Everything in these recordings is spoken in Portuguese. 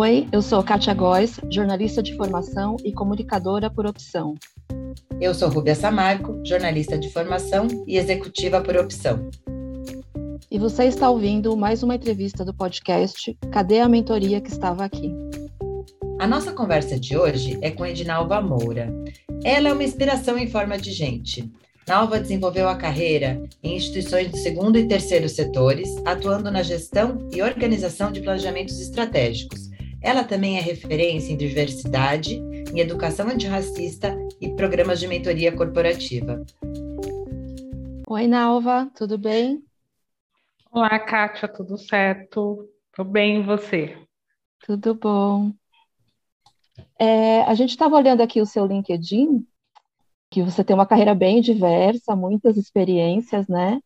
Oi, eu sou Kátia Góes, jornalista de formação e comunicadora por opção. Eu sou Rubia Samarco, jornalista de formação e executiva por opção. E você está ouvindo mais uma entrevista do podcast Cadê a Mentoria que estava aqui? A nossa conversa de hoje é com Edinalva Moura. Ela é uma inspiração em forma de gente. Nalva desenvolveu a carreira em instituições do segundo e terceiro setores, atuando na gestão e organização de planejamentos estratégicos, ela também é referência em diversidade, em educação antirracista e programas de mentoria corporativa. Oi, Nalva, tudo bem? Olá, Kátia, tudo certo? Tudo bem e você? Tudo bom. É, a gente estava olhando aqui o seu LinkedIn, que você tem uma carreira bem diversa, muitas experiências, né?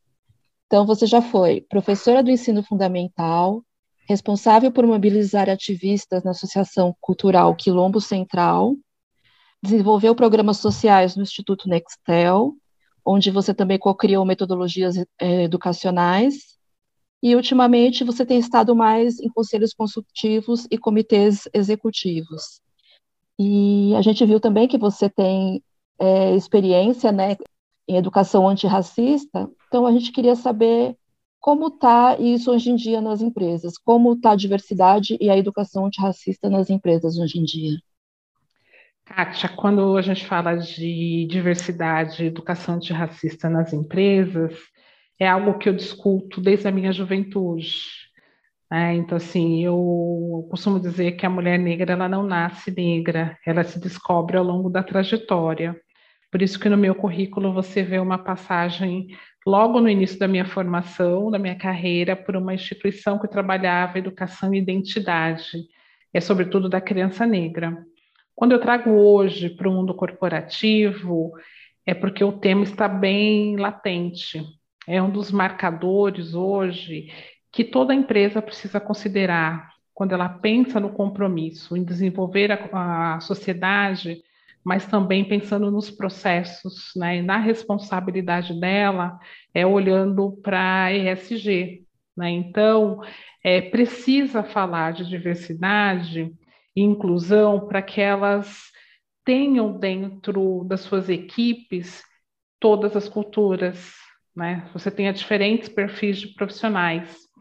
Então, você já foi professora do ensino fundamental, responsável por mobilizar ativistas na Associação Cultural Quilombo Central, desenvolveu programas sociais no Instituto Nextel, onde você também co-criou metodologias eh, educacionais, e ultimamente você tem estado mais em conselhos consultivos e comitês executivos. E a gente viu também que você tem é, experiência né, em educação antirracista, então a gente queria saber como está isso hoje em dia nas empresas? Como está a diversidade e a educação antirracista nas empresas hoje em dia? Kátia, quando a gente fala de diversidade e educação antirracista nas empresas, é algo que eu discuto desde a minha juventude. Né? Então, assim, eu costumo dizer que a mulher negra ela não nasce negra, ela se descobre ao longo da trajetória. Por isso que no meu currículo você vê uma passagem logo no início da minha formação, da minha carreira, por uma instituição que trabalhava educação e identidade, é sobretudo da criança negra. Quando eu trago hoje para o mundo corporativo, é porque o tema está bem latente. É um dos marcadores hoje que toda empresa precisa considerar quando ela pensa no compromisso em desenvolver a, a sociedade mas também pensando nos processos, né, e na responsabilidade dela, é olhando para ESG. Né? Então, é, precisa falar de diversidade e inclusão para que elas tenham dentro das suas equipes todas as culturas. Né? Você tenha diferentes perfis de profissionais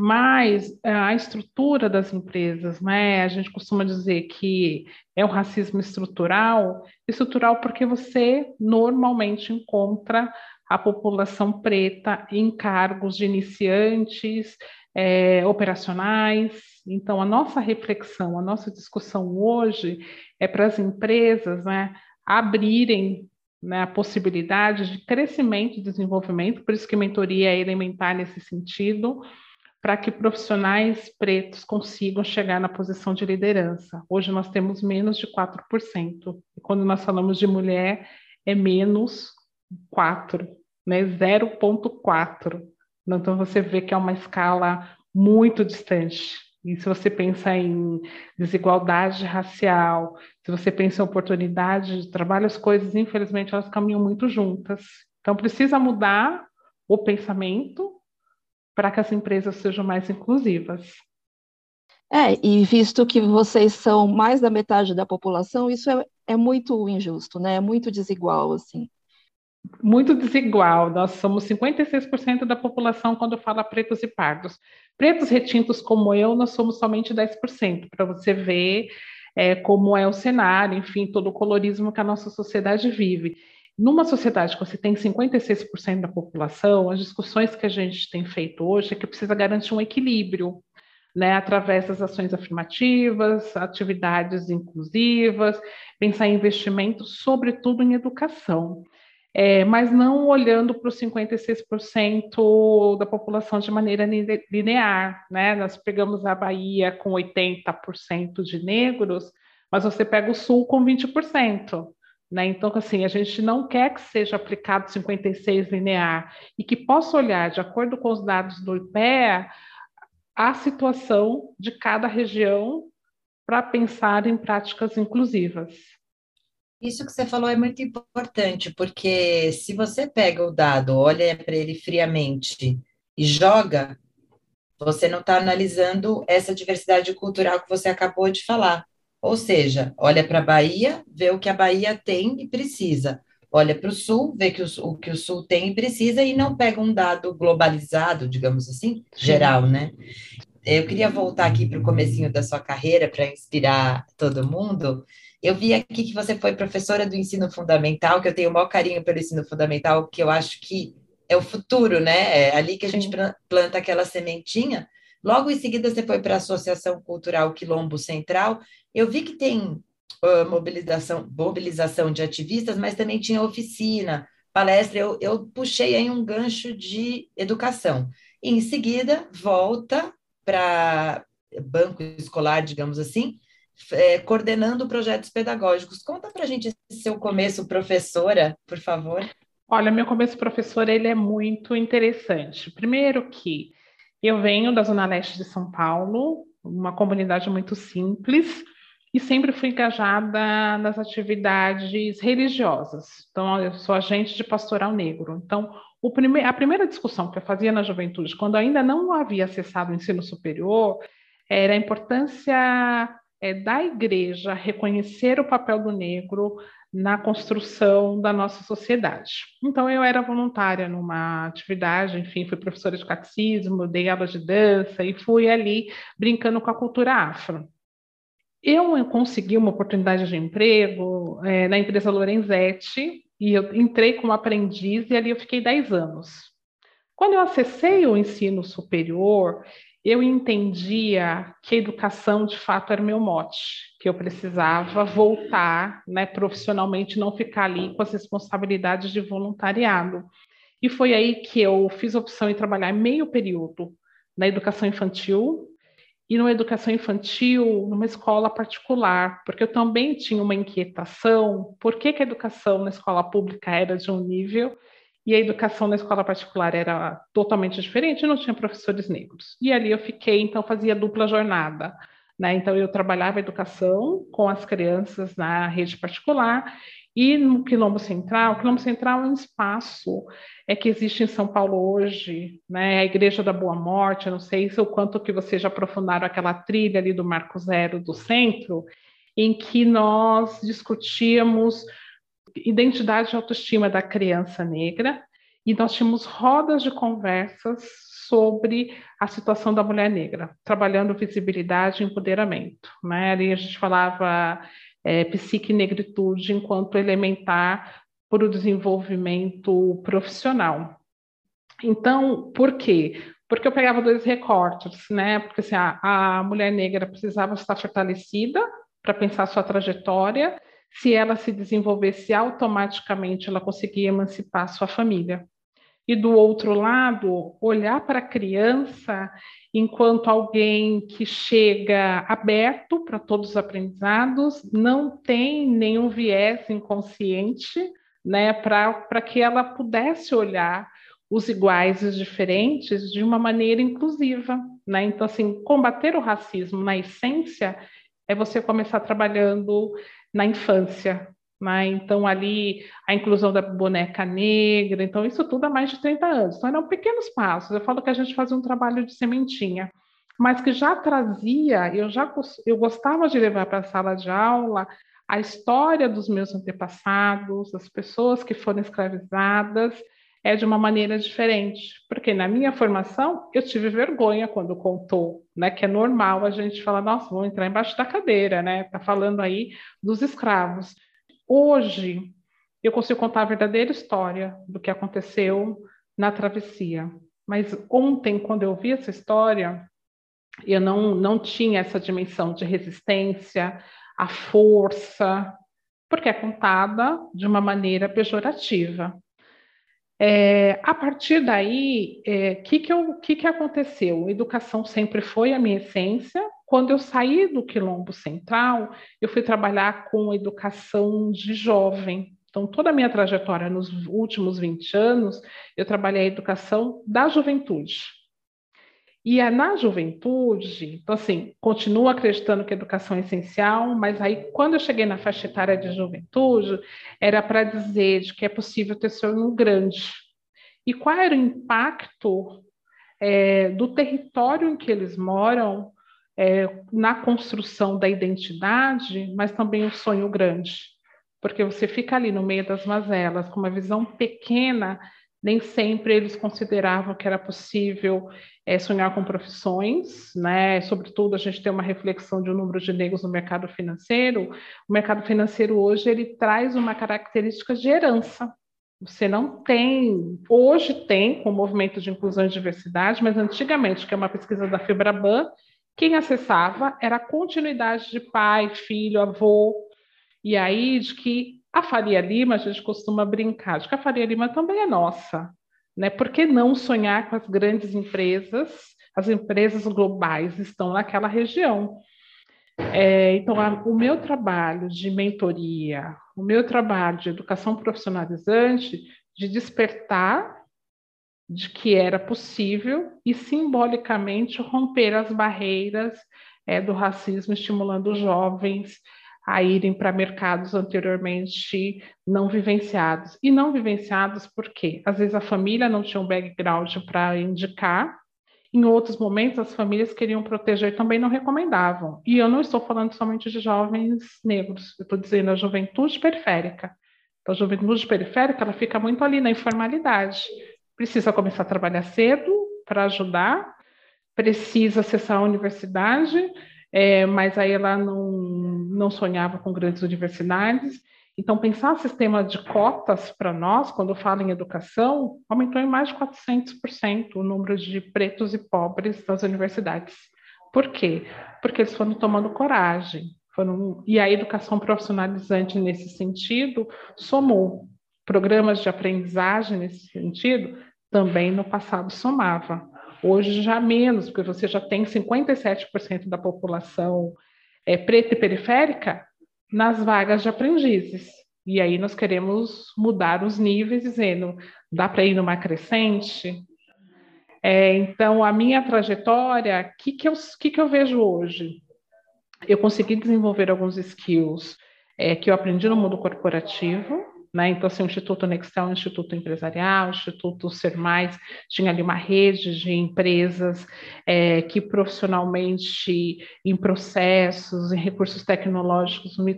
mas eh, a estrutura das empresas, né? A gente costuma dizer que é o racismo estrutural, estrutural porque você normalmente encontra a população preta em cargos de iniciantes, é, operacionais. Então, a nossa reflexão, a nossa discussão hoje é para as empresas né, abrirem né, a possibilidade de crescimento e desenvolvimento, por isso que mentoria é elementar nesse sentido, para que profissionais pretos consigam chegar na posição de liderança. Hoje nós temos menos de 4%. E quando nós falamos de mulher, é menos 4, né? 0,4. Então você vê que é uma escala muito distante. E se você pensa em desigualdade racial, se você pensa em oportunidade de trabalho, as coisas, infelizmente, elas caminham muito juntas. Então precisa mudar o pensamento para que as empresas sejam mais inclusivas. É, e visto que vocês são mais da metade da população, isso é, é muito injusto, né? É muito desigual, assim. Muito desigual. Nós somos 56% da população quando fala pretos e pardos. Pretos retintos como eu, nós somos somente 10%, para você ver é, como é o cenário, enfim, todo o colorismo que a nossa sociedade vive. Numa sociedade que você tem 56% da população, as discussões que a gente tem feito hoje é que precisa garantir um equilíbrio, né, através das ações afirmativas, atividades inclusivas, pensar em investimentos, sobretudo em educação. É, mas não olhando para os 56% da população de maneira linear. Né? Nós pegamos a Bahia com 80% de negros, mas você pega o Sul com 20%. Né? Então, assim, a gente não quer que seja aplicado 56 linear e que possa olhar, de acordo com os dados do IPEA, a situação de cada região para pensar em práticas inclusivas. Isso que você falou é muito importante, porque se você pega o dado, olha para ele friamente e joga, você não está analisando essa diversidade cultural que você acabou de falar. Ou seja, olha para a Bahia, vê o que a Bahia tem e precisa. Olha para o Sul, vê que o, o, que o Sul tem e precisa, e não pega um dado globalizado, digamos assim, Sim. geral, né? Eu queria voltar aqui para o comecinho da sua carreira para inspirar todo mundo. Eu vi aqui que você foi professora do ensino fundamental, que eu tenho o maior carinho pelo ensino fundamental, que eu acho que é o futuro, né? É ali que a gente planta aquela sementinha. Logo em seguida, você foi para a Associação Cultural Quilombo Central. Eu vi que tem uh, mobilização, mobilização de ativistas, mas também tinha oficina, palestra. Eu, eu puxei aí um gancho de educação. Em seguida, volta para banco escolar, digamos assim, é, coordenando projetos pedagógicos. Conta para a gente seu começo, professora, por favor. Olha, meu começo professor ele é muito interessante. Primeiro que eu venho da zona leste de São Paulo, uma comunidade muito simples, e sempre fui engajada nas atividades religiosas. Então, eu sou agente de pastoral negro. Então, prime a primeira discussão que eu fazia na juventude, quando ainda não havia acessado o ensino superior, era a importância é, da igreja reconhecer o papel do negro na construção da nossa sociedade. Então, eu era voluntária numa atividade, enfim, fui professora de catecismo, dei aula de dança e fui ali brincando com a cultura afro. Eu consegui uma oportunidade de emprego é, na empresa Lorenzetti e eu entrei como aprendiz e ali eu fiquei 10 anos. Quando eu acessei o ensino superior, eu entendia que a educação de fato era meu mote, que eu precisava voltar né, profissionalmente, não ficar ali com as responsabilidades de voluntariado. E foi aí que eu fiz a opção de trabalhar meio período na educação infantil e numa educação infantil numa escola particular, porque eu também tinha uma inquietação, por que, que a educação na escola pública era de um nível e a educação na escola particular era totalmente diferente, não tinha professores negros. E ali eu fiquei, então fazia dupla jornada. Né? Então eu trabalhava educação com as crianças na rede particular e no Quilombo Central, o Quilombo Central é um espaço é que existe em São Paulo hoje, né? A Igreja da Boa Morte, eu não sei se o quanto que vocês já aprofundaram aquela trilha ali do Marco Zero do centro, em que nós discutíamos identidade e autoestima da criança negra, e nós tínhamos rodas de conversas sobre a situação da mulher negra, trabalhando visibilidade e empoderamento. Né? Ali a gente falava é, psique e negritude enquanto elementar para o desenvolvimento profissional. Então, por quê? Porque eu pegava dois recortes, né? Porque assim, a, a mulher negra precisava estar fortalecida para pensar sua trajetória se ela se desenvolvesse automaticamente, ela conseguia emancipar sua família. E do outro lado, olhar para a criança enquanto alguém que chega aberto para todos os aprendizados, não tem nenhum viés inconsciente, né, para que ela pudesse olhar os iguais e os diferentes de uma maneira inclusiva, né? Então, assim, combater o racismo na essência é você começar trabalhando na infância. Né? Então, ali, a inclusão da boneca negra, então, isso tudo há mais de 30 anos. Então, eram pequenos passos. Eu falo que a gente fazia um trabalho de sementinha, mas que já trazia, eu já eu gostava de levar para a sala de aula a história dos meus antepassados, das pessoas que foram escravizadas, é de uma maneira diferente, porque na minha formação eu tive vergonha quando contou, né, que é normal a gente falar, nossa, vamos entrar embaixo da cadeira, né, tá falando aí dos escravos. Hoje eu consigo contar a verdadeira história do que aconteceu na travessia, mas ontem quando eu vi essa história, eu não não tinha essa dimensão de resistência, a força, porque é contada de uma maneira pejorativa. É, a partir daí, o é, que, que, que, que aconteceu? Educação sempre foi a minha essência. Quando eu saí do Quilombo Central, eu fui trabalhar com educação de jovem. Então, toda a minha trajetória nos últimos 20 anos, eu trabalhei a educação da juventude. E é na juventude, então assim, continuo acreditando que educação é essencial, mas aí quando eu cheguei na faixa etária de juventude, era para dizer de que é possível ter sonho grande. E qual era o impacto é, do território em que eles moram é, na construção da identidade, mas também o sonho grande. Porque você fica ali no meio das mazelas, com uma visão pequena, nem sempre eles consideravam que era possível é, sonhar com profissões, né? Sobretudo a gente tem uma reflexão de um número de negros no mercado financeiro. O mercado financeiro hoje ele traz uma característica de herança. Você não tem, hoje tem com o movimento de inclusão e diversidade, mas antigamente, que é uma pesquisa da Fibraban, quem acessava era a continuidade de pai, filho, avô, e aí de que a Faria Lima, a gente costuma brincar, de que a Faria Lima também é nossa, né? Por que não sonhar com as grandes empresas? As empresas globais estão naquela região. É, então, a, o meu trabalho de mentoria, o meu trabalho de educação profissionalizante, de despertar de que era possível e simbolicamente romper as barreiras é, do racismo, estimulando jovens a irem para mercados anteriormente não vivenciados. E não vivenciados porque às vezes a família não tinha um background para indicar, em outros momentos as famílias queriam proteger também não recomendavam. E eu não estou falando somente de jovens negros, eu estou dizendo a juventude periférica. Então, a juventude periférica ela fica muito ali na informalidade precisa começar a trabalhar cedo para ajudar, precisa acessar a universidade, é, mas aí ela não, não sonhava com grandes universidades. Então, pensar sistema de cotas para nós, quando fala em educação, aumentou em mais de 400% o número de pretos e pobres das universidades. Por quê? Porque eles foram tomando coragem. Foram... E a educação profissionalizante, nesse sentido, somou programas de aprendizagem nesse sentido, também no passado somava. Hoje já menos, porque você já tem 57% da população é, preta e periférica nas vagas de aprendizes. E aí nós queremos mudar os níveis, dizendo, dá para ir numa crescente? É, então, a minha trajetória, o que, que, eu, que, que eu vejo hoje? Eu consegui desenvolver alguns skills é, que eu aprendi no mundo corporativo, né? Então, assim, o Instituto Nextel é um instituto empresarial, o Instituto Ser Mais tinha ali uma rede de empresas é, que profissionalmente, em processos, em recursos tecnológicos, me,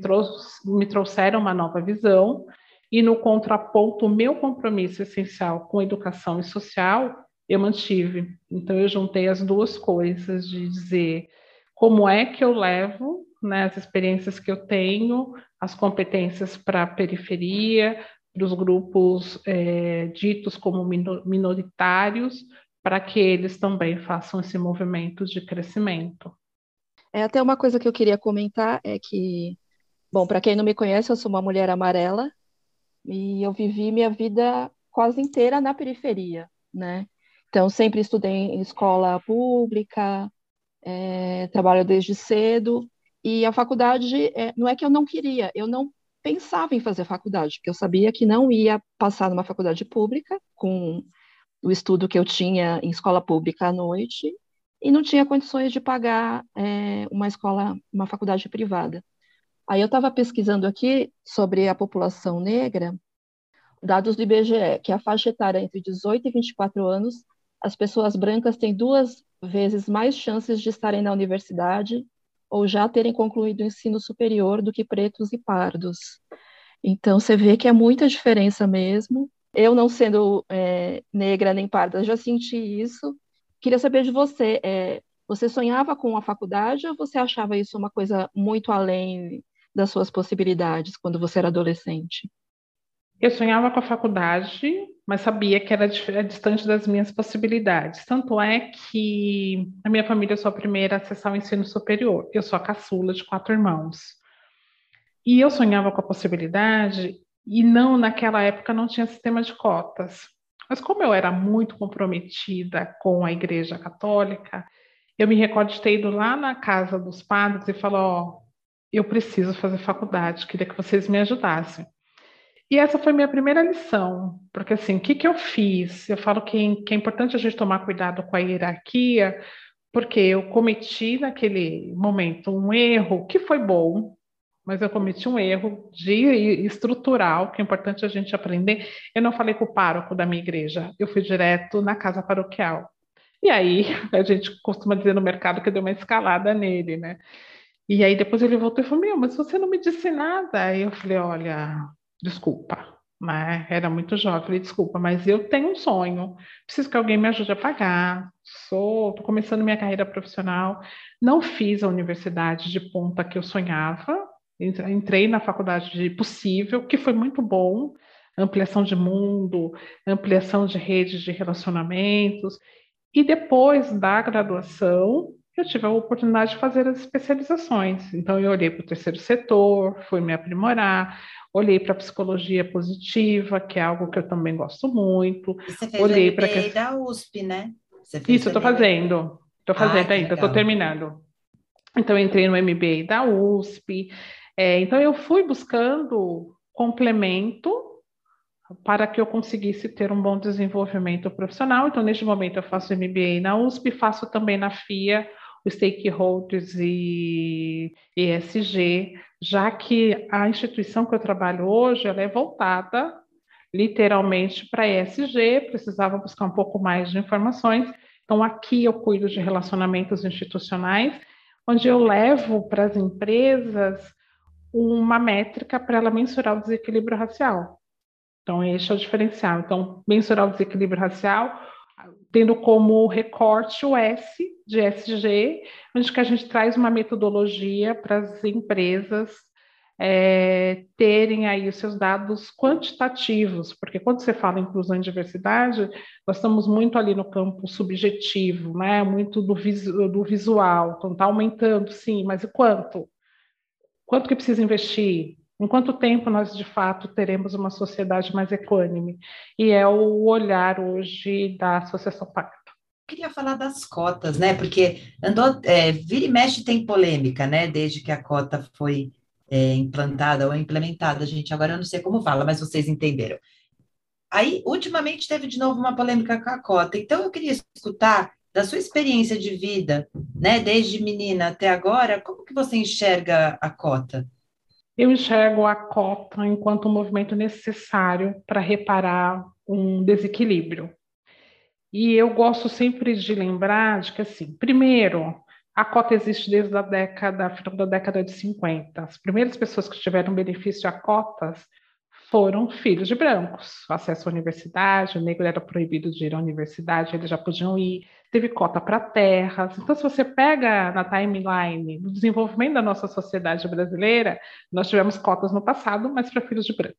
me trouxeram uma nova visão. E no contraponto, o meu compromisso essencial com educação e social, eu mantive. Então, eu juntei as duas coisas de dizer como é que eu levo né, as experiências que eu tenho, as competências para a periferia, os grupos é, ditos como minoritários, para que eles também façam esse movimento de crescimento. É até uma coisa que eu queria comentar é que, bom, para quem não me conhece, eu sou uma mulher amarela e eu vivi minha vida quase inteira na periferia, né? Então sempre estudei em escola pública, é, trabalho desde cedo e a faculdade, é, não é que eu não queria, eu não pensava em fazer faculdade, porque eu sabia que não ia passar numa faculdade pública, com o estudo que eu tinha em escola pública à noite, e não tinha condições de pagar é, uma escola, uma faculdade privada. Aí eu estava pesquisando aqui sobre a população negra, dados do IBGE, que é a faixa etária entre 18 e 24 anos, as pessoas brancas têm duas vezes mais chances de estarem na universidade ou já terem concluído o ensino superior do que pretos e pardos. Então, você vê que é muita diferença mesmo. Eu, não sendo é, negra nem parda, já senti isso. Queria saber de você, é, você sonhava com a faculdade ou você achava isso uma coisa muito além das suas possibilidades quando você era adolescente? Eu sonhava com a faculdade, mas sabia que era distante das minhas possibilidades. Tanto é que a minha família sou a primeira a acessar o ensino superior. Eu sou a caçula de quatro irmãos. E eu sonhava com a possibilidade, e não naquela época não tinha sistema de cotas. Mas como eu era muito comprometida com a Igreja Católica, eu me recordo de ter ido lá na casa dos padres e falar: ó, oh, eu preciso fazer faculdade, queria que vocês me ajudassem. E essa foi minha primeira lição, porque assim, o que, que eu fiz? Eu falo que, que é importante a gente tomar cuidado com a hierarquia, porque eu cometi naquele momento um erro que foi bom, mas eu cometi um erro de estrutural, que é importante a gente aprender. Eu não falei com o pároco da minha igreja, eu fui direto na casa paroquial. E aí a gente costuma dizer no mercado que deu uma escalada nele, né? E aí depois ele voltou e falou: Meu, mas você não me disse nada. Aí eu falei: Olha, desculpa, mas era muito jovem. Falei: Desculpa, mas eu tenho um sonho, preciso que alguém me ajude a pagar. Sou, estou começando minha carreira profissional. Não fiz a universidade de ponta que eu sonhava. Entrei na faculdade de possível, que foi muito bom ampliação de mundo, ampliação de redes de relacionamentos. E depois da graduação, eu tive a oportunidade de fazer as especializações. Então, eu olhei para o terceiro setor, fui me aprimorar, olhei para a psicologia positiva, que é algo que eu também gosto muito. Você fez olhei para da USP, né? Isso, eu estou fazendo. Estou fazendo ah, ainda, estou terminando. Então, eu entrei no MBA da USP. É, então, eu fui buscando complemento para que eu conseguisse ter um bom desenvolvimento profissional. Então, neste momento, eu faço MBA na USP, faço também na FIA, o Stakeholders e ESG, já que a instituição que eu trabalho hoje ela é voltada literalmente para ESG, precisava buscar um pouco mais de informações. Então, aqui eu cuido de relacionamentos institucionais, onde eu levo para as empresas uma métrica para ela mensurar o desequilíbrio racial. Então, esse é o diferencial. Então, mensurar o desequilíbrio racial, tendo como recorte o S de SG, onde que a gente traz uma metodologia para as empresas é, terem aí os seus dados quantitativos, porque quando você fala em inclusão e diversidade, nós estamos muito ali no campo subjetivo, né? muito do, visu, do visual, então está aumentando, sim, mas e quanto? Quanto que precisa investir? Em quanto tempo nós, de fato, teremos uma sociedade mais equânime? E é o olhar hoje da Associação Pacto. Queria falar das cotas, né? Porque andou, é, vira e mexe tem polêmica, né? Desde que a cota foi é, implantada ou implementada, gente. Agora eu não sei como fala, mas vocês entenderam. Aí, ultimamente, teve de novo uma polêmica com a cota. Então, eu queria escutar da sua experiência de vida, né? Desde menina até agora, como que você enxerga a cota? Eu enxergo a cota enquanto um movimento necessário para reparar um desequilíbrio. E eu gosto sempre de lembrar de que, assim, primeiro, a cota existe desde a década, final da década de 50. As primeiras pessoas que tiveram benefício a cotas foram filhos de brancos. Acesso à universidade, o negro era proibido de ir à universidade, eles já podiam ir teve cota para terras. Então, se você pega na timeline do desenvolvimento da nossa sociedade brasileira, nós tivemos cotas no passado, mas para filhos de brancos,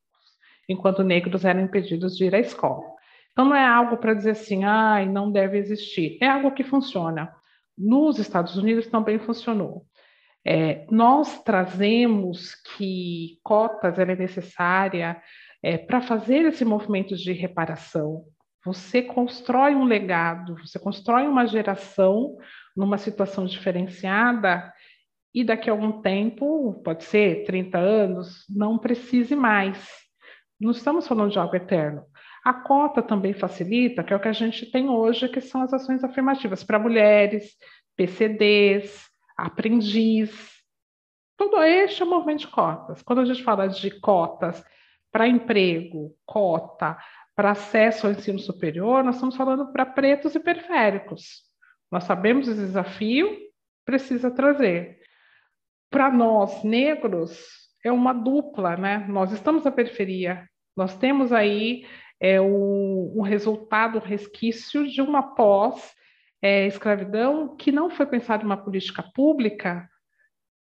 enquanto negros eram impedidos de ir à escola. Então, não é algo para dizer assim, ah, não deve existir. É algo que funciona. Nos Estados Unidos também funcionou. É, nós trazemos que cotas é necessária é, para fazer esse movimento de reparação, você constrói um legado, você constrói uma geração numa situação diferenciada e daqui a algum tempo, pode ser 30 anos, não precise mais. Não estamos falando de algo eterno. A cota também facilita, que é o que a gente tem hoje, que são as ações afirmativas para mulheres, PCDs, aprendiz. Tudo este é o movimento de cotas. Quando a gente fala de cotas para emprego, cota para acesso ao ensino superior, nós estamos falando para pretos e periféricos. Nós sabemos esse desafio, precisa trazer. Para nós, negros, é uma dupla, né? Nós estamos na periferia, nós temos aí é, um, um resultado, um resquício de uma pós-escravidão é, que não foi pensada uma política pública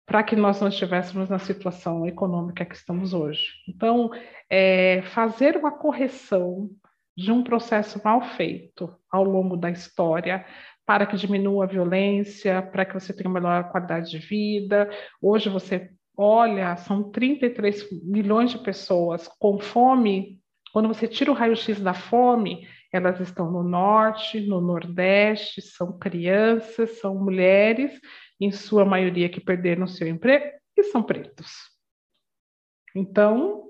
para que nós não estivéssemos na situação econômica que estamos hoje. Então, é, fazer uma correção de um processo mal feito ao longo da história para que diminua a violência, para que você tenha uma melhor qualidade de vida. Hoje você olha, são 33 milhões de pessoas com fome. Quando você tira o raio-x da fome, elas estão no norte, no nordeste, são crianças, são mulheres em sua maioria que perderam seu emprego, e são pretos. Então,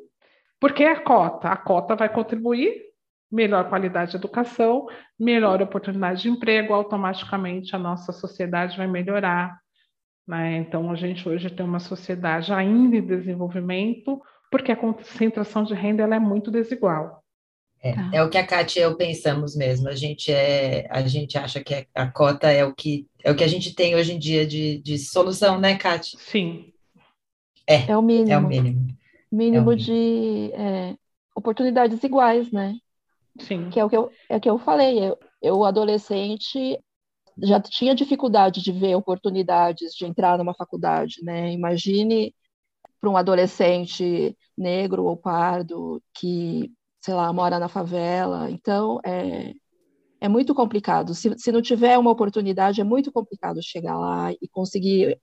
por que a cota? A cota vai contribuir melhor qualidade de educação, melhor oportunidade de emprego, automaticamente a nossa sociedade vai melhorar. Né? Então, a gente hoje tem uma sociedade ainda em desenvolvimento, porque a concentração de renda ela é muito desigual. É, tá. é o que a Kátia e eu pensamos mesmo. A gente é, a gente acha que a cota é o que é o que a gente tem hoje em dia de, de solução, né, Kátia? Sim. É, é o mínimo. É o mínimo. Mínimo é o de é, oportunidades iguais, né? Sim. Que é o que eu, é o que eu falei. Eu, eu, adolescente, já tinha dificuldade de ver oportunidades de entrar numa faculdade, né? Imagine para um adolescente negro ou pardo que, sei lá, mora na favela. Então, é, é muito complicado. Se, se não tiver uma oportunidade, é muito complicado chegar lá e conseguir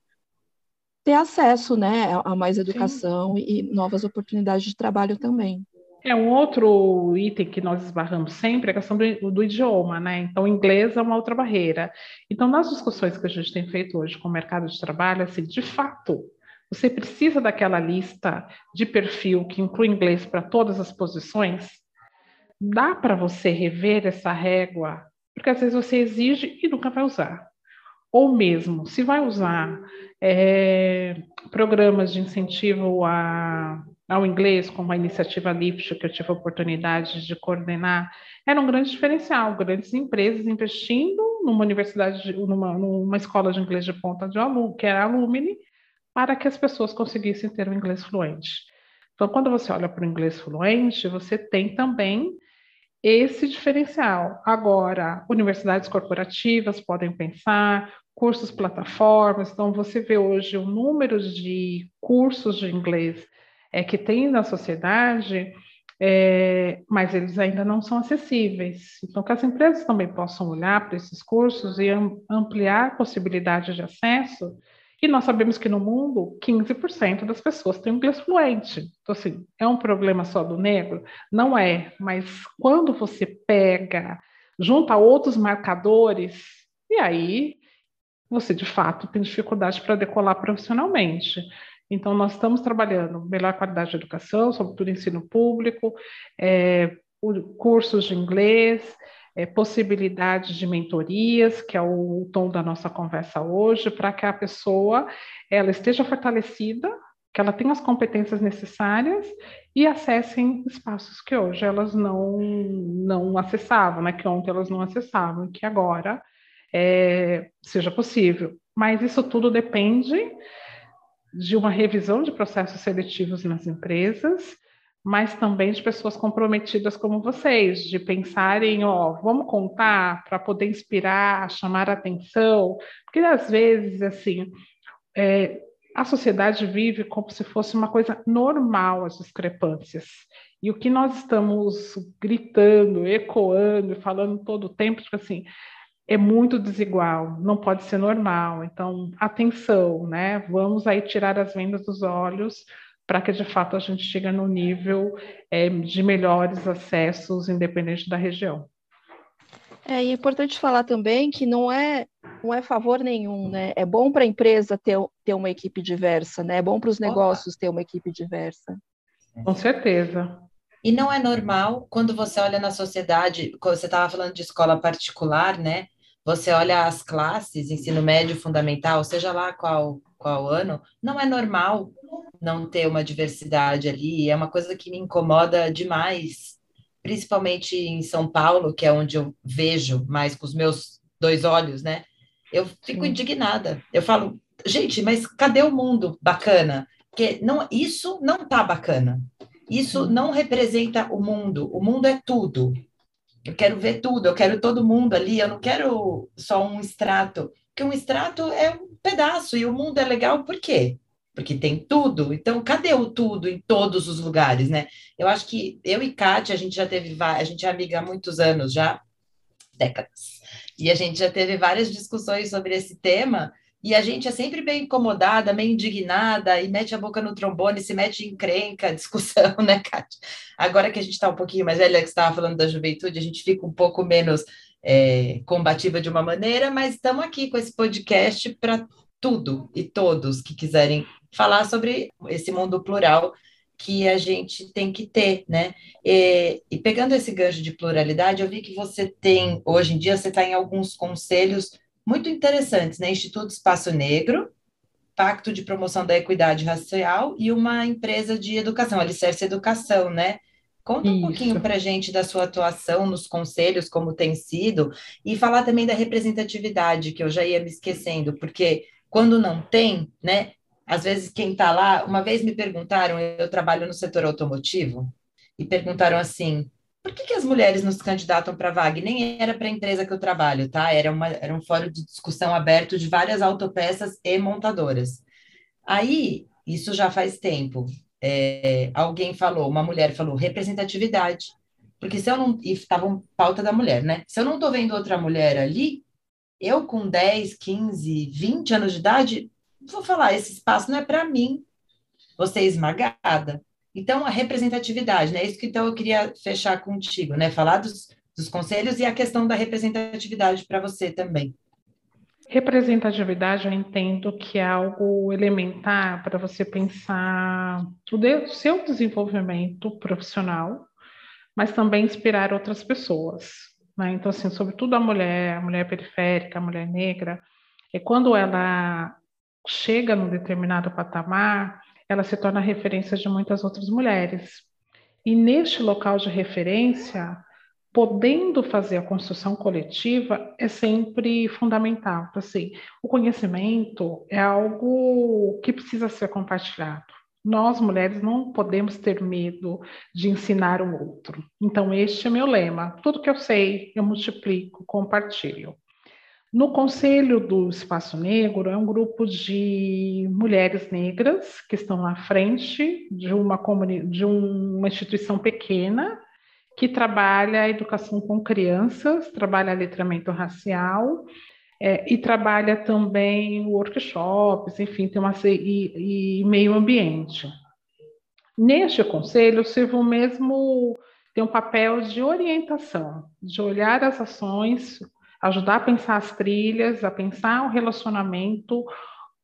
ter acesso né, a mais educação Sim. e novas oportunidades de trabalho também. É um outro item que nós esbarramos sempre é a questão do, do, idioma, né? Então, o inglês é uma outra barreira. Então, nas discussões que a gente tem feito hoje com o mercado de trabalho, assim, de fato, você precisa daquela lista de perfil que inclui inglês para todas as posições? Dá para você rever essa régua? Porque às vezes você exige e nunca vai usar. Ou mesmo, se vai usar é, programas de incentivo a ao inglês, como a iniciativa LIFT, que eu tive a oportunidade de coordenar, era um grande diferencial. Grandes empresas investindo numa universidade, numa, numa escola de inglês de ponta de aluno, que era Alumni, para que as pessoas conseguissem ter o inglês fluente. Então, quando você olha para o inglês fluente, você tem também esse diferencial. Agora, universidades corporativas podem pensar, cursos plataformas, então você vê hoje o número de cursos de inglês é, que tem na sociedade, é, mas eles ainda não são acessíveis. Então, que as empresas também possam olhar para esses cursos e ampliar a possibilidade de acesso. E nós sabemos que no mundo, 15% das pessoas têm inglês fluente. Então, assim, é um problema só do negro? Não é, mas quando você pega, junta outros marcadores, e aí você de fato tem dificuldade para decolar profissionalmente. Então, nós estamos trabalhando melhor qualidade de educação, sobretudo ensino público, é, cursos de inglês, é, possibilidades de mentorias, que é o tom da nossa conversa hoje, para que a pessoa ela esteja fortalecida, que ela tenha as competências necessárias e acessem espaços que hoje elas não, não acessavam, né? que ontem elas não acessavam, que agora é, seja possível. Mas isso tudo depende de uma revisão de processos seletivos nas empresas, mas também de pessoas comprometidas como vocês, de pensarem, ó, vamos contar para poder inspirar, chamar atenção, porque às vezes, assim, é, a sociedade vive como se fosse uma coisa normal as discrepâncias. E o que nós estamos gritando, ecoando, falando todo o tempo, tipo assim, é muito desigual, não pode ser normal. Então, atenção, né? Vamos aí tirar as vendas dos olhos para que de fato a gente chegue no nível é, de melhores acessos, independente da região. É, é importante falar também que não é não é favor nenhum, né? É bom para a empresa ter, ter uma equipe diversa, né? É bom para os negócios ter uma equipe diversa. Com certeza. E não é normal quando você olha na sociedade, quando você estava falando de escola particular, né? você olha as classes, ensino médio, fundamental, seja lá qual, qual ano, não é normal não ter uma diversidade ali, é uma coisa que me incomoda demais, principalmente em São Paulo, que é onde eu vejo mais com os meus dois olhos, né? Eu fico Sim. indignada. Eu falo, gente, mas cadê o mundo bacana? Porque não, isso não tá bacana. Isso não representa o mundo. O mundo é tudo. Eu quero ver tudo, eu quero todo mundo ali, eu não quero só um extrato. Porque um extrato é um pedaço e o mundo é legal por quê? Porque tem tudo. Então, cadê o tudo em todos os lugares, né? Eu acho que eu e Kátia, a gente já teve, a gente é amiga há muitos anos já, décadas. E a gente já teve várias discussões sobre esse tema, e a gente é sempre bem incomodada, meio indignada, e mete a boca no trombone, se mete em crenca, discussão, né, Kátia? Agora que a gente está um pouquinho mais velha, que você estava falando da juventude, a gente fica um pouco menos é, combativa de uma maneira, mas estamos aqui com esse podcast para tudo e todos que quiserem falar sobre esse mundo plural que a gente tem que ter, né? E, e pegando esse gancho de pluralidade, eu vi que você tem, hoje em dia, você está em alguns conselhos muito interessantes, né? Instituto Espaço Negro, Pacto de Promoção da Equidade Racial e uma empresa de educação, Alicerce Educação, né? Conta um pouquinho para a gente da sua atuação nos conselhos, como tem sido, e falar também da representatividade, que eu já ia me esquecendo, porque quando não tem, né? Às vezes quem está lá, uma vez me perguntaram, eu trabalho no setor automotivo, e perguntaram assim: por que, que as mulheres nos candidatam para vaga? E nem era para a empresa que eu trabalho, tá? Era, uma, era um fórum de discussão aberto de várias autopeças e montadoras. Aí, isso já faz tempo. É, alguém falou, uma mulher falou, representatividade. Porque se eu não. E estava um pauta da mulher, né? Se eu não estou vendo outra mulher ali, eu com 10, 15, 20 anos de idade, vou falar, esse espaço não é para mim. Você é esmagada. Então, a representatividade, né? Isso que então eu queria fechar contigo, né? Falar dos, dos conselhos e a questão da representatividade para você também. Representatividade, eu entendo que é algo elementar para você pensar o seu desenvolvimento profissional, mas também inspirar outras pessoas. Né? Então, assim, sobretudo a mulher, a mulher periférica, a mulher negra, é quando ela chega num determinado patamar, ela se torna referência de muitas outras mulheres. E neste local de referência, podendo fazer a construção coletiva é sempre fundamental. Então, assim, o conhecimento é algo que precisa ser compartilhado. Nós, mulheres, não podemos ter medo de ensinar o outro. Então, este é meu lema. Tudo que eu sei, eu multiplico, compartilho. No Conselho do Espaço Negro é um grupo de mulheres negras que estão à frente de uma, de uma instituição pequena que trabalha a educação com crianças, trabalha letramento racial é, e trabalha também workshops, enfim, tem uma e, e meio ambiente. Neste conselho, eu sirvo mesmo tem um papel de orientação, de olhar as ações ajudar a pensar as trilhas, a pensar o relacionamento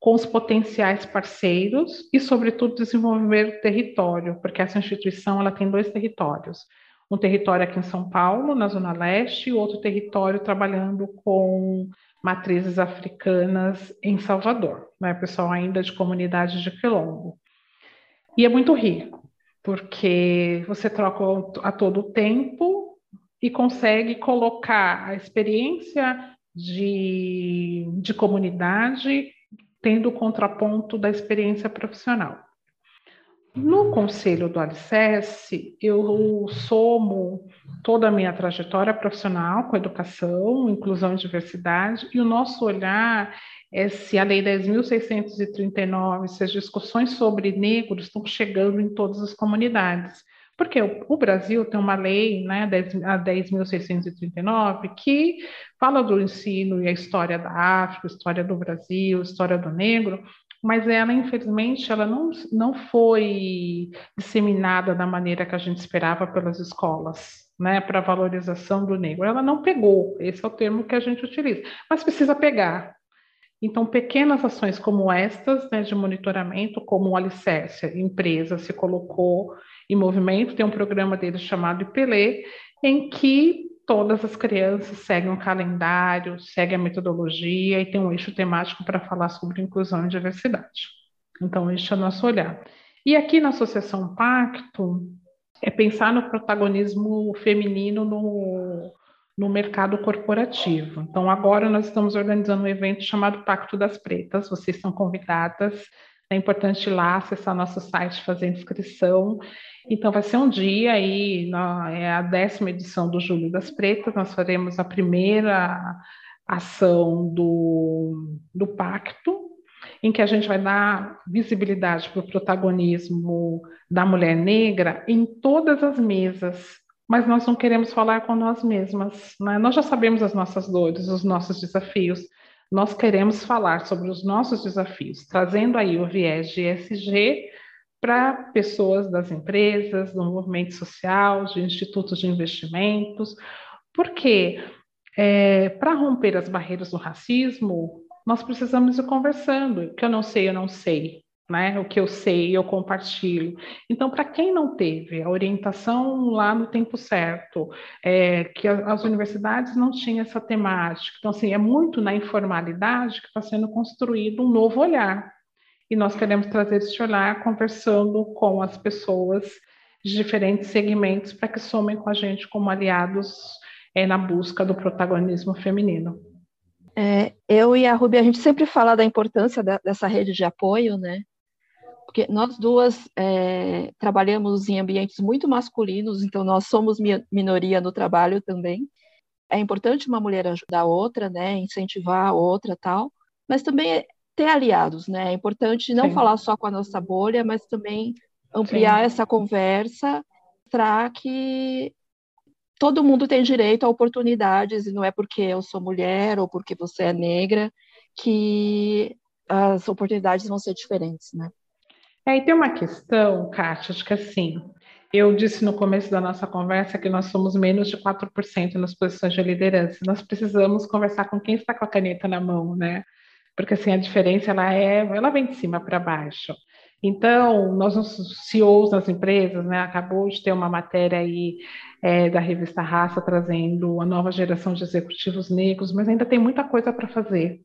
com os potenciais parceiros e, sobretudo, desenvolver o território, porque essa instituição ela tem dois territórios. Um território aqui em São Paulo, na Zona Leste, e outro território trabalhando com matrizes africanas em Salvador, né? pessoal ainda de comunidade de Quilombo. E é muito rico, porque você troca a todo tempo e consegue colocar a experiência de, de comunidade tendo o contraponto da experiência profissional. No Conselho do Alicerce, eu somo toda a minha trajetória profissional com educação, inclusão e diversidade, e o nosso olhar é se a Lei 10.639, se as discussões sobre negros estão chegando em todas as comunidades. Porque o, Brasil tem uma lei, né, a 10.639, que fala do ensino e a história da África, história do Brasil, história do negro, mas ela, infelizmente, ela não, não foi disseminada da maneira que a gente esperava pelas escolas, né, para valorização do negro. Ela não pegou, esse é o termo que a gente utiliza, mas precisa pegar. Então, pequenas ações como estas, né, de monitoramento, como o Alicerce, a empresa se colocou em movimento, tem um programa deles chamado IPLE, em que todas as crianças seguem um calendário, seguem a metodologia e tem um eixo temático para falar sobre inclusão e diversidade. Então, este é o nosso olhar. E aqui na Associação Pacto, é pensar no protagonismo feminino no, no mercado corporativo. Então, agora nós estamos organizando um evento chamado Pacto das Pretas, vocês são convidadas. É importante ir lá acessar nosso site, fazer inscrição então, vai ser um dia aí, na, é a décima edição do Júlio das Pretas, nós faremos a primeira ação do, do pacto, em que a gente vai dar visibilidade para o protagonismo da mulher negra em todas as mesas, mas nós não queremos falar com nós mesmas. Né? Nós já sabemos as nossas dores, os nossos desafios, nós queremos falar sobre os nossos desafios, trazendo aí o viés de ESG para pessoas das empresas, do movimento social, de institutos de investimentos, porque é, para romper as barreiras do racismo, nós precisamos ir conversando. O que eu não sei, eu não sei. Né? O que eu sei, eu compartilho. Então, para quem não teve a orientação lá no tempo certo, é, que as universidades não tinham essa temática, então, assim, é muito na informalidade que está sendo construído um novo olhar e nós queremos trazer esse olhar conversando com as pessoas de diferentes segmentos para que somem com a gente como aliados é, na busca do protagonismo feminino. É, eu e a Ruby, a gente sempre fala da importância da, dessa rede de apoio, né? Porque nós duas é, trabalhamos em ambientes muito masculinos, então nós somos minoria no trabalho também. É importante uma mulher ajudar a outra, né? Incentivar a outra tal, mas também é ter aliados, né? É importante não Sim. falar só com a nossa bolha, mas também ampliar Sim. essa conversa para que todo mundo tem direito a oportunidades e não é porque eu sou mulher ou porque você é negra que as oportunidades vão ser diferentes, né? É, e tem uma questão, Kátia, acho que assim, eu disse no começo da nossa conversa que nós somos menos de 4% nas posições de liderança. Nós precisamos conversar com quem está com a caneta na mão, né? Porque assim, a diferença ela é, ela vem de cima para baixo. Então, nós, os CEOs das empresas, né, acabou de ter uma matéria aí é, da revista Raça trazendo a nova geração de executivos negros, mas ainda tem muita coisa para fazer.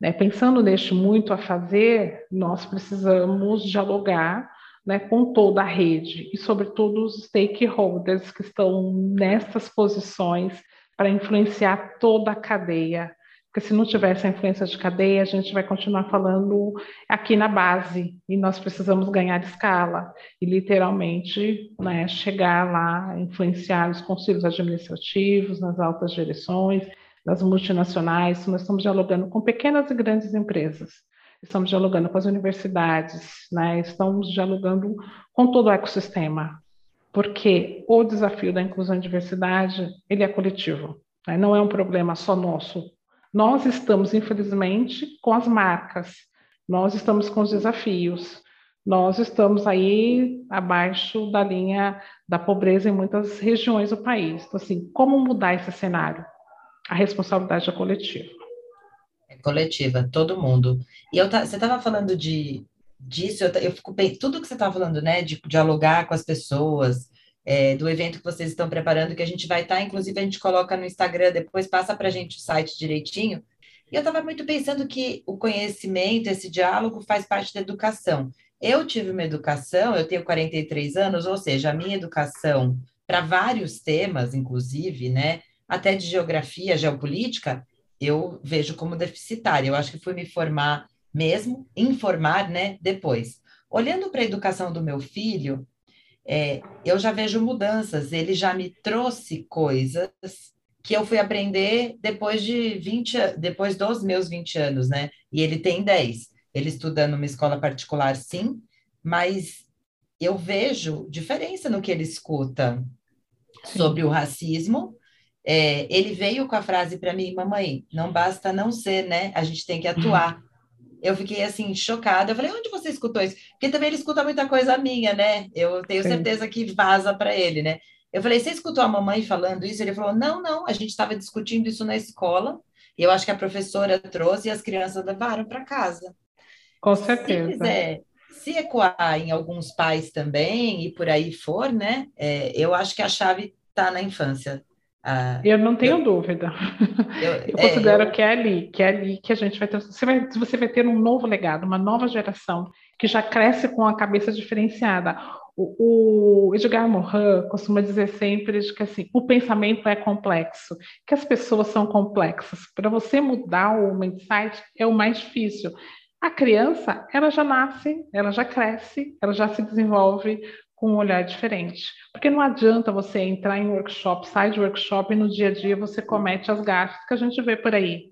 Né? Pensando neste muito a fazer, nós precisamos dialogar né, com toda a rede e, sobretudo, os stakeholders que estão nessas posições para influenciar toda a cadeia porque se não tiver essa influência de cadeia, a gente vai continuar falando aqui na base, e nós precisamos ganhar escala, e literalmente né, chegar lá, influenciar os conselhos administrativos, nas altas direções, das multinacionais, nós estamos dialogando com pequenas e grandes empresas, estamos dialogando com as universidades, né, estamos dialogando com todo o ecossistema, porque o desafio da inclusão e diversidade, ele é coletivo, né, não é um problema só nosso, nós estamos, infelizmente, com as marcas, nós estamos com os desafios, nós estamos aí abaixo da linha da pobreza em muitas regiões do país. Então, assim, como mudar esse cenário? A responsabilidade é coletiva. É coletiva, todo mundo. E eu, você estava falando de disso, eu, eu fico bem, tudo que você estava falando, né, de dialogar com as pessoas, é, do evento que vocês estão preparando, que a gente vai estar, tá, inclusive a gente coloca no Instagram, depois passa para a gente o site direitinho. E eu estava muito pensando que o conhecimento, esse diálogo faz parte da educação. Eu tive uma educação, eu tenho 43 anos, ou seja, a minha educação para vários temas, inclusive, né, até de geografia, geopolítica, eu vejo como deficitária. Eu acho que fui me formar mesmo, informar, né, depois. Olhando para a educação do meu filho, é, eu já vejo mudanças. Ele já me trouxe coisas que eu fui aprender depois de 20, depois dos meus 20 anos, né? E ele tem 10. Ele estuda numa escola particular, sim, mas eu vejo diferença no que ele escuta sobre o racismo. É, ele veio com a frase para mim, mamãe, não basta não ser, né? A gente tem que atuar eu fiquei assim, chocada. Eu falei, onde você escutou isso? Porque também ele escuta muita coisa minha, né? Eu tenho Sim. certeza que vaza para ele, né? Eu falei, você escutou a mamãe falando isso? Ele falou, não, não, a gente estava discutindo isso na escola, e eu acho que a professora trouxe e as crianças levaram para casa. Com certeza. Se quiser se ecoar em alguns pais também, e por aí for, né? É, eu acho que a chave está na infância. Ah, eu não tenho eu, dúvida. Eu, eu é, considero eu, que é ali, que é ali que a gente vai ter. Você vai, você vai ter um novo legado, uma nova geração que já cresce com a cabeça diferenciada. O, o Edgar Morin costuma dizer sempre que assim, o pensamento é complexo, que as pessoas são complexas. Para você mudar o mindset é o mais difícil. A criança, ela já nasce, ela já cresce, ela já se desenvolve com um olhar diferente. Porque não adianta você entrar em workshop, sair de workshop e no dia a dia você comete as gafes que a gente vê por aí.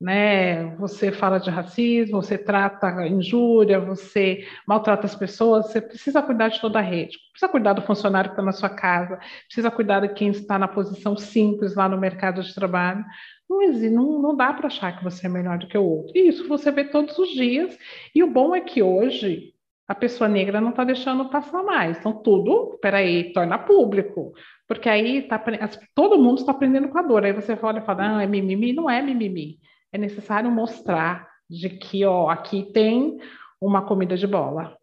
Né? Você fala de racismo, você trata injúria, você maltrata as pessoas, você precisa cuidar de toda a rede, precisa cuidar do funcionário que está na sua casa, precisa cuidar de quem está na posição simples lá no mercado de trabalho. Não, não, não dá para achar que você é melhor do que o outro. E isso você vê todos os dias. E o bom é que hoje a pessoa negra não está deixando passar mais. Então, tudo, peraí, torna público. Porque aí tá, todo mundo está aprendendo com a dor. Aí você olha e fala, não, é mimimi. Não é mimimi. É necessário mostrar de que, ó, aqui tem uma comida de bola.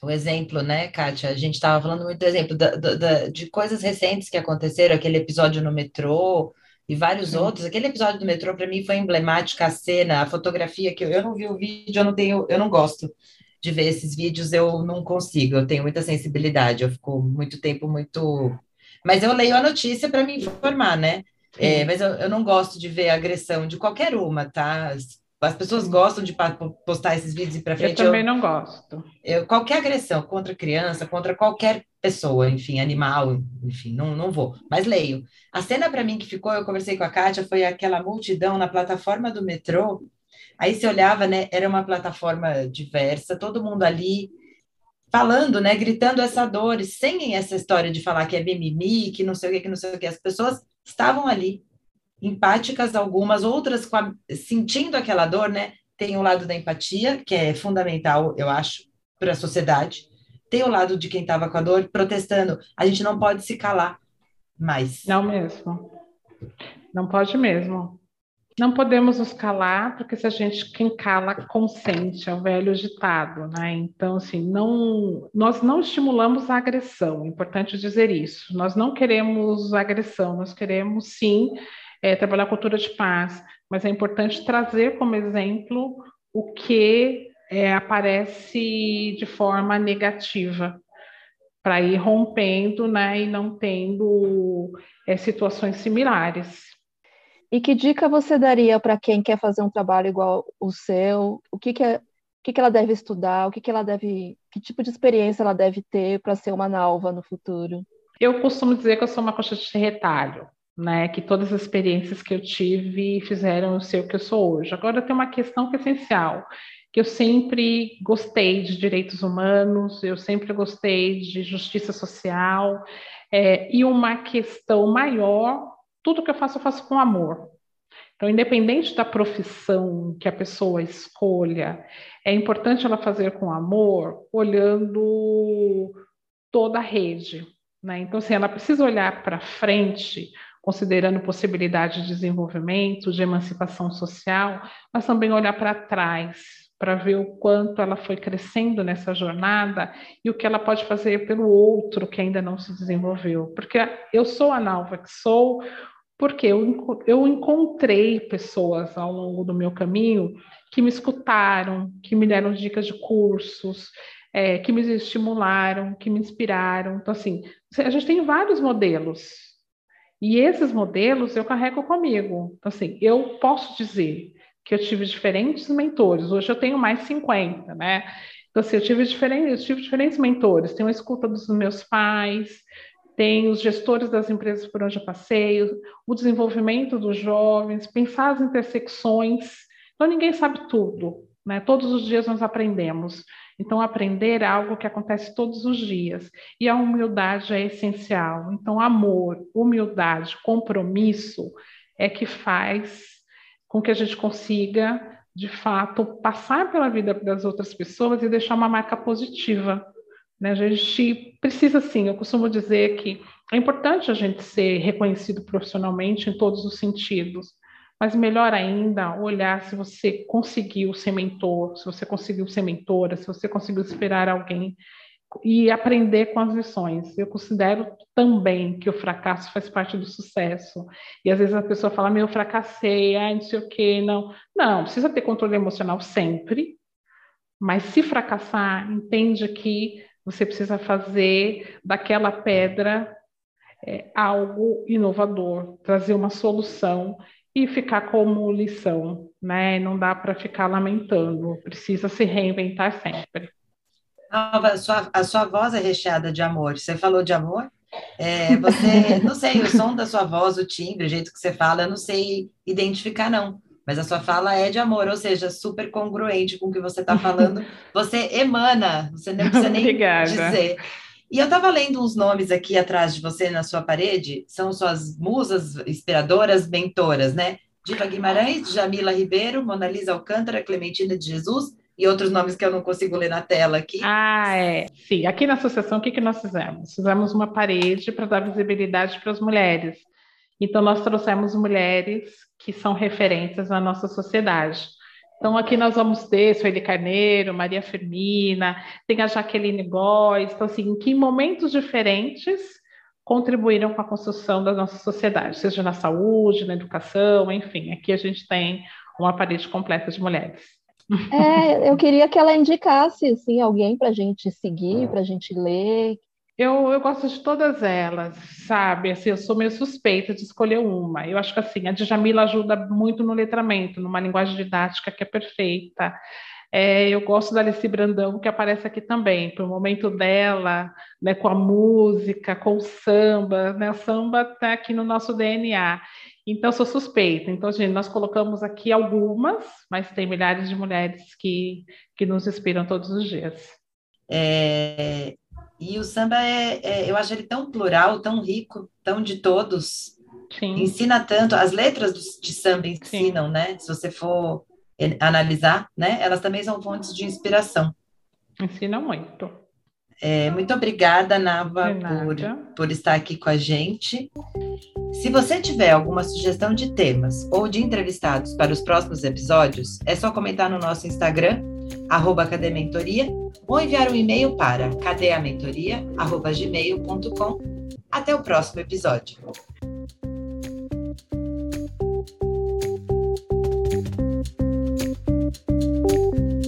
O exemplo, né, Kátia? A gente estava falando muito do exemplo da, da, de coisas recentes que aconteceram, aquele episódio no metrô e vários Sim. outros. Aquele episódio do metrô, para mim, foi emblemática a cena, a fotografia, que eu, eu não vi o vídeo, eu não tenho, eu não gosto de ver esses vídeos, eu não consigo, eu tenho muita sensibilidade, eu fico muito tempo muito. Mas eu leio a notícia para me informar, né? É, mas eu, eu, não gosto de ver agressão de qualquer uma, tá? As pessoas gostam de postar esses vídeos e para frente. Eu também eu, não gosto. Eu, qualquer agressão contra criança, contra qualquer pessoa, enfim, animal, enfim, não, não vou. Mas leio. A cena para mim que ficou, eu conversei com a Kátia, foi aquela multidão na plataforma do metrô. Aí se olhava, né? Era uma plataforma diversa, todo mundo ali falando, né? Gritando essa dor, sem essa história de falar que é mimimi, que não sei o que, que não sei o que. As pessoas estavam ali empáticas algumas, outras a, sentindo aquela dor, né? Tem o lado da empatia, que é fundamental, eu acho, para a sociedade. Tem o lado de quem estava com a dor protestando. A gente não pode se calar mais. Não mesmo. Não pode mesmo. Não podemos nos calar, porque se a gente quem cala consente, é o velho ditado, né? Então, assim, não, nós não estimulamos a agressão, é importante dizer isso. Nós não queremos agressão, nós queremos sim é, trabalhar cultura de paz, mas é importante trazer como exemplo o que é, aparece de forma negativa, para ir rompendo né, e não tendo é, situações similares. E que dica você daria para quem quer fazer um trabalho igual o seu? O que, que, é, o que, que ela deve estudar? O que, que ela deve, que tipo de experiência ela deve ter para ser uma nalva no futuro? Eu costumo dizer que eu sou uma coxa de retalho né, que todas as experiências que eu tive fizeram eu ser o que eu sou hoje. Agora tem uma questão que é essencial, que eu sempre gostei de direitos humanos, eu sempre gostei de justiça social, é, e uma questão maior, tudo que eu faço, eu faço com amor. Então, independente da profissão que a pessoa escolha, é importante ela fazer com amor, olhando toda a rede. Né? Então, assim, ela precisa olhar para frente considerando possibilidade de desenvolvimento, de emancipação social, mas também olhar para trás, para ver o quanto ela foi crescendo nessa jornada e o que ela pode fazer pelo outro que ainda não se desenvolveu. Porque eu sou a Nalva que sou, porque eu, eu encontrei pessoas ao longo do meu caminho que me escutaram, que me deram dicas de cursos, é, que me estimularam, que me inspiraram. Então, assim, a gente tem vários modelos e esses modelos eu carrego comigo. Então, assim, eu posso dizer que eu tive diferentes mentores. Hoje eu tenho mais 50, né? Então, assim, eu tive diferentes, eu tive diferentes mentores. Tenho a escuta dos meus pais, tem os gestores das empresas por onde eu passei, o desenvolvimento dos jovens, pensar as intersecções. Então, ninguém sabe tudo, né? Todos os dias nós aprendemos. Então, aprender é algo que acontece todos os dias. E a humildade é essencial. Então, amor, humildade, compromisso é que faz com que a gente consiga, de fato, passar pela vida das outras pessoas e deixar uma marca positiva. Né? A gente precisa, sim, eu costumo dizer que é importante a gente ser reconhecido profissionalmente em todos os sentidos, mas melhor ainda, olhar se você conseguiu ser mentor, se você conseguiu ser mentora, se você conseguiu inspirar alguém e aprender com as lições. Eu considero também que o fracasso faz parte do sucesso. E às vezes a pessoa fala, meu, eu fracassei, ai, não sei o quê, não. Não, precisa ter controle emocional sempre, mas se fracassar, entende que você precisa fazer daquela pedra é, algo inovador, trazer uma solução e ficar como lição, né? Não dá para ficar lamentando, precisa se reinventar sempre. A sua, a sua voz é recheada de amor. Você falou de amor? É, você, não sei, o som da sua voz, o timbre, o jeito que você fala, eu não sei identificar, não. Mas a sua fala é de amor, ou seja, super congruente com o que você está falando. Você emana, você não precisa nem Obrigada. dizer. E eu estava lendo uns nomes aqui atrás de você na sua parede, são suas musas inspiradoras, mentoras, né? Diva Guimarães, Jamila Ribeiro, Mona Lisa Alcântara, Clementina de Jesus e outros nomes que eu não consigo ler na tela aqui. Ah, é. Sim, aqui na associação, o que, que nós fizemos? Fizemos uma parede para dar visibilidade para as mulheres. Então, nós trouxemos mulheres que são referências na nossa sociedade. Então, aqui nós vamos ter Sueli Carneiro, Maria Firmina, tem a Jaqueline Góes. Então, assim, que momentos diferentes contribuíram com a construção da nossa sociedade, seja na saúde, na educação, enfim. Aqui a gente tem uma parede completa de mulheres. É, eu queria que ela indicasse assim, alguém para a gente seguir, para a gente ler. Eu, eu gosto de todas elas, sabe? Assim, eu sou meio suspeita de escolher uma. Eu acho que assim, a Djamila ajuda muito no letramento, numa linguagem didática que é perfeita. É, eu gosto da Alice Brandão, que aparece aqui também, para o momento dela, né, com a música, com o samba, né, o samba está aqui no nosso DNA. Então, sou suspeita. Então, gente, nós colocamos aqui algumas, mas tem milhares de mulheres que, que nos inspiram todos os dias. É, e o samba é, é, eu acho ele tão plural, tão rico, tão de todos. Sim. Ensina tanto, as letras de samba ensinam, Sim. né? Se você for analisar, né? Elas também são fontes de inspiração. Ensina muito. É, muito obrigada, Nava, por, por estar aqui com a gente. Se você tiver alguma sugestão de temas ou de entrevistados para os próximos episódios, é só comentar no nosso Instagram, arroba cadementoria, ou enviar um e-mail para cadeamentoria.gmail.com. Até o próximo episódio.